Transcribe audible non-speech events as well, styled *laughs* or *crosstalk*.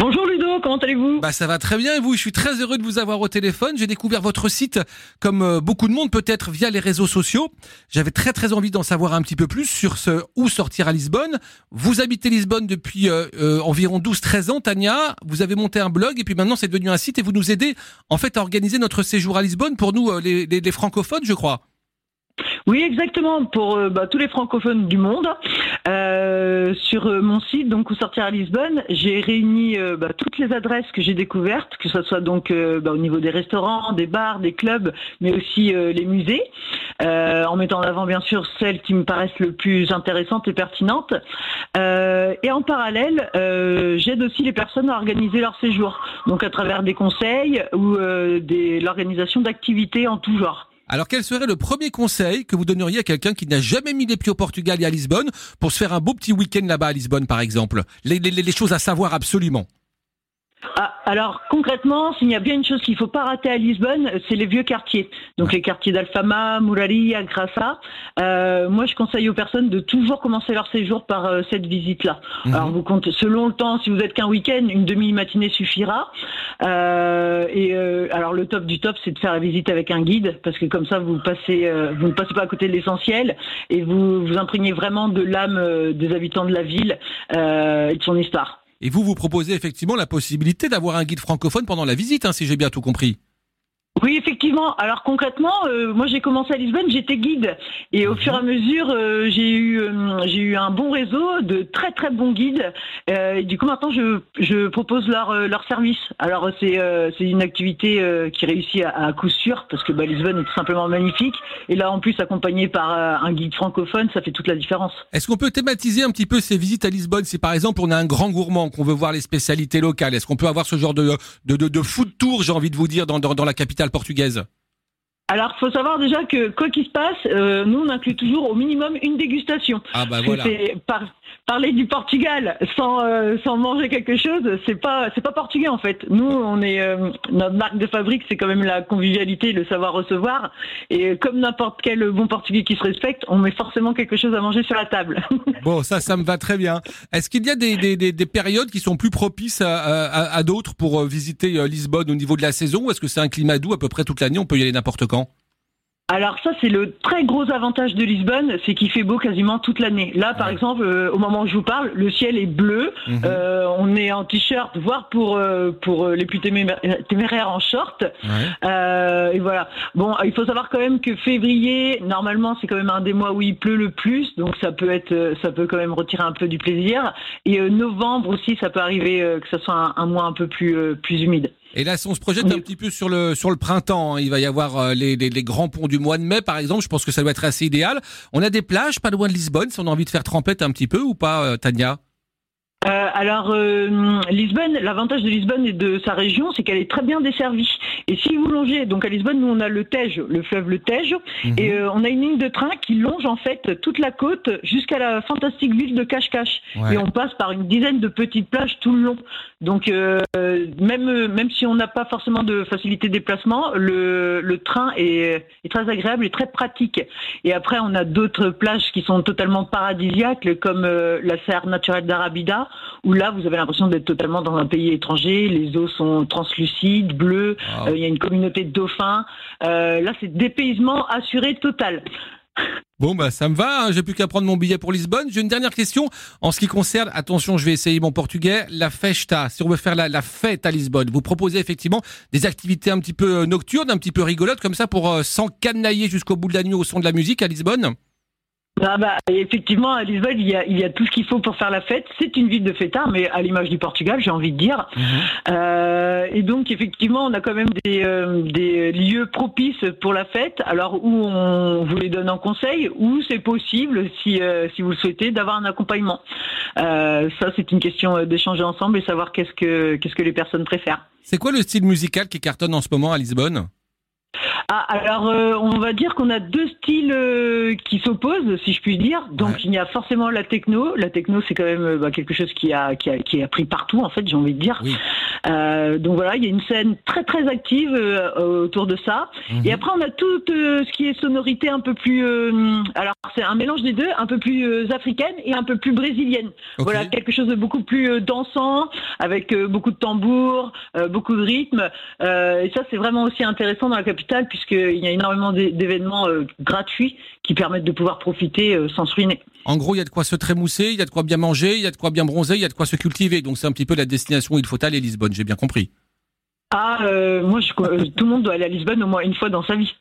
Bonjour Ludo, comment allez-vous Bah ça va très bien et vous? Je suis très heureux de vous avoir au téléphone. J'ai découvert votre site comme euh, beaucoup de monde peut-être via les réseaux sociaux. J'avais très très envie d'en savoir un petit peu plus sur ce où sortir à Lisbonne. Vous habitez Lisbonne depuis euh, euh, environ 12-13 ans, Tania. Vous avez monté un blog et puis maintenant c'est devenu un site et vous nous aidez en fait à organiser notre séjour à Lisbonne pour nous les, les francophones, je crois. Oui, exactement, pour euh, bah, tous les francophones du monde. Euh, sur euh, mon site, donc où sortir à Lisbonne, j'ai réuni bah, toutes les adresses que j'ai découvertes, que ce soit donc bah, au niveau des restaurants, des bars, des clubs, mais aussi les musées, en mettant en avant bien sûr celles qui me paraissent le plus intéressantes et pertinentes. et en parallèle, j'aide aussi les personnes à organiser leur séjour, donc à travers des conseils ou l'organisation d'activités en tout genre. Alors quel serait le premier conseil que vous donneriez à quelqu'un qui n'a jamais mis les pieds au Portugal et à Lisbonne pour se faire un beau petit week-end là-bas à Lisbonne par exemple? Les, les choses à savoir absolument ah, alors concrètement, s'il y a bien une chose qu'il ne faut pas rater à Lisbonne, c'est les vieux quartiers. Donc les quartiers d'Alfama, Muraria, Grassa. Euh, moi, je conseille aux personnes de toujours commencer leur séjour par euh, cette visite-là. Mhm. Alors vous comptez, selon le temps, si vous êtes qu'un week-end, une demi-matinée suffira. Euh, et alors le top du top, c'est de faire la visite avec un guide, parce que comme ça, vous passez, vous ne passez pas à côté de l'essentiel et vous vous imprégnez vraiment de l'âme des habitants de la ville et de son histoire. Et vous, vous proposez effectivement la possibilité d'avoir un guide francophone pendant la visite, hein, si j'ai bien tout compris. Oui, effectivement. Alors concrètement, euh, moi j'ai commencé à Lisbonne, j'étais guide et au fur et à mesure, euh, j'ai eu euh, j'ai eu un bon réseau de très très bons guides. et du coup maintenant je, je propose leur leur service. Alors c'est c'est une activité qui réussit à, à, coup sûr parce que bah, Lisbonne est tout simplement magnifique et là en plus accompagné par un guide francophone, ça fait toute la différence. Est-ce qu'on peut thématiser un petit peu ces visites à Lisbonne? Si par exemple on a un grand gourmand qu'on veut voir les spécialités locales, est-ce qu'on peut avoir ce genre de de de, de food tour, j'ai envie de vous dire, dans, dans, dans la capitale portugaise alors, il faut savoir déjà que quoi qu'il se passe, euh, nous on inclut toujours au minimum une dégustation. Ah bah voilà. Par, parler du Portugal sans euh, sans manger quelque chose, c'est pas c'est pas portugais en fait. Nous, on est euh, notre marque de fabrique, c'est quand même la convivialité, le savoir recevoir. Et comme n'importe quel bon portugais qui se respecte, on met forcément quelque chose à manger sur la table. *laughs* bon, ça, ça me va très bien. Est-ce qu'il y a des, des, des, des, périodes qui sont plus propices à, à, à d'autres pour visiter Lisbonne au niveau de la saison, ou est-ce que c'est un climat doux à peu près toute l'année, on peut y aller n'importe quand? Alors ça c'est le très gros avantage de Lisbonne, c'est qu'il fait beau quasiment toute l'année. Là par exemple, euh, au moment où je vous parle, le ciel est bleu, mhm. euh, on est en t-shirt, voire pour euh, pour les plus téméraires en short. et voilà. Bon, il faut savoir quand même que février, normalement c'est quand même un des mois où il pleut le plus, donc ça peut être ça peut quand même retirer un peu du plaisir. Et novembre aussi, ça peut arriver que ce soit un, un mois un peu plus plus humide. Et là, si on se projette un petit peu sur le sur le printemps, hein, il va y avoir euh, les, les, les, grands ponts du mois de mai, par exemple. Je pense que ça doit être assez idéal. On a des plages pas loin de Lisbonne, si on a envie de faire trempette un petit peu ou pas, euh, Tania? Euh, alors euh, Lisbonne, l'avantage de Lisbonne et de sa région, c'est qu'elle est très bien desservie. Et si vous longez, donc à Lisbonne, nous on a le Tage, le fleuve le Tage, mhm. et euh, on a une ligne de train qui longe en fait toute la côte jusqu'à la fantastique ville de Cache-Cache. Et on passe par une dizaine de petites plages tout le long. Donc même même si on n'a pas forcément de facilité de déplacement, le, le train est, est très agréable et très pratique. Et après, on a d'autres plages qui sont totalement paradisiaques, comme la serre naturelle d'Arabida où là, vous avez l'impression d'être totalement dans un pays étranger. Les eaux sont translucides, bleues. Euh, il y a une communauté de dauphins. Euh, là, c'est dépaysement assuré total. Bon bah ça me va, hein. j'ai plus qu'à prendre mon billet pour Lisbonne. J'ai une dernière question en ce qui concerne, attention je vais essayer mon portugais, la festa. Si on veut faire la, la fête à Lisbonne, vous proposez effectivement des activités un petit peu euh, nocturnes, un petit peu rigolotes comme ça pour s'encanailler jusqu'au bout de la nuit au son de la musique à Lisbonne? Ah bah, effectivement, à Lisbonne, il y, a, il y a tout ce qu'il faut pour faire la fête. C'est une ville de fêtards, mais à l'image du Portugal, j'ai envie de dire. Mhm. Euh, et donc, effectivement, on a quand même des, euh, des lieux propices pour la fête. Alors, où on vous les donne en conseil, ou c'est possible, si, euh, si vous le souhaitez, d'avoir un accompagnement. Euh, ça, c'est une question d'échanger ensemble et savoir qu'est-ce que, qu'est-ce que les personnes préfèrent. C'est quoi le style musical qui cartonne en ce moment à Lisbonne? Ah, alors euh, on va dire qu'on a deux styles euh, qui s'opposent, si je puis dire. Donc il y a forcément la techno. La techno, c'est quand même euh, bah, quelque chose qui a, qui a qui a pris partout en fait, j'ai envie de dire. donc voilà, il y a une scène très très active autour de ça. Mhm. Et après, on a tout ce qui est sonorité un peu plus, alors c'est un mélange des deux, un peu plus africaine et un peu plus brésilienne. Voilà, quelque chose de beaucoup plus dansant, avec beaucoup de tambours, beaucoup de rythme. et ça, c'est vraiment aussi intéressant dans la capitale puisqu'il y a énormément d'événements gratuits qui permettent de pouvoir profiter sans se ruiner. En gros, il y a de quoi se trémousser, il y a de quoi bien manger, il y a de quoi bien bronzer, il y a de quoi se cultiver. Donc c'est un petit peu la destination où il faut aller, Lisbonne, j'ai bien compris. Ah, euh, moi, je, tout le monde doit aller à Lisbonne au moins une fois dans sa vie.